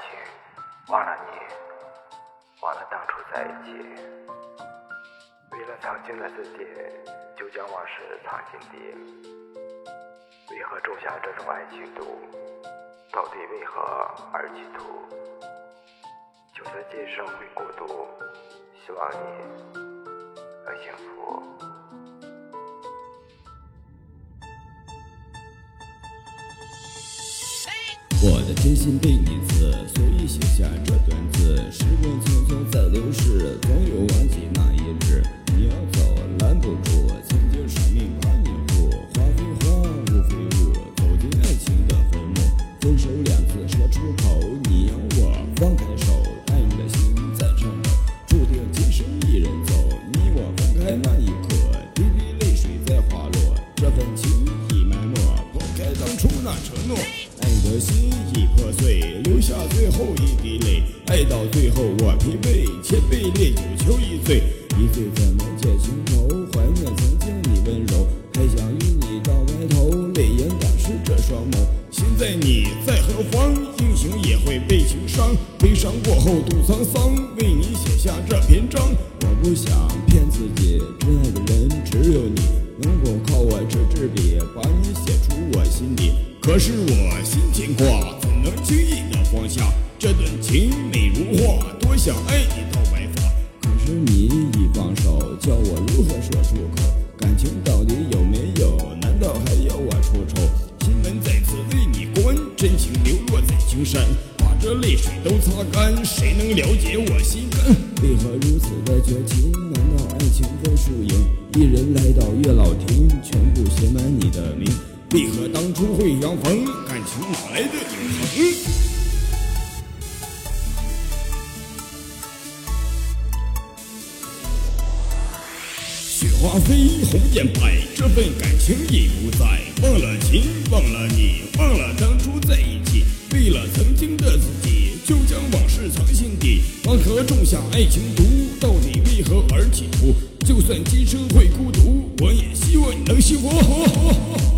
情，忘了你，忘了当初在一起。为了曾经的自己，就将往事藏心底。为何种下这种爱情毒？到底为何而企图？就算今生会孤独，希望你能幸福。的真心被你刺，所以写下这段字。时光匆匆在流逝，总有忘记那一日。你要走，拦不住，曾经生命把你护。花非花，雾非雾，走进爱情的坟墓。分手两字说出口，你要我放开手，爱你的心在颤抖，注定今生一人走。你我分开那一刻，滴滴泪水在滑落，这份情已埋没，抛开当初那承诺。爱你的心已破碎，留下最后一滴泪。爱到最后我疲惫，千杯烈酒求一醉。一醉怎能解情愁？怀念曾经你温柔，还想与你到白头。泪眼打湿这双眸，心在你在何方？英雄也会被情伤，悲伤过后度沧桑。为你写下这篇章，我不想骗自己，真爱的人只有你，能否靠我这支笔，把你写出我心底？可是我心牵挂，怎能轻易的放下？这段情美如画，多想爱你到白发。可是你一放手，叫我如何说出口？感情到底有没有？难道还要我出丑？心门再次为你关，真情流落在青山，把这泪水都擦干。谁能了解我心肝？为何如此的绝情？难道爱情分输赢？一人来到月老亭，全部写满你的名。为何当初会相逢？感情哪来的永恒？雪花飞，红颜白，这份感情已不在。忘了情，忘了你，忘了当初在一起。为了曾经的自己，就将往事藏心底。为何种下爱情毒？到底为何而企图？就算今生会孤独，我也希望你能幸福。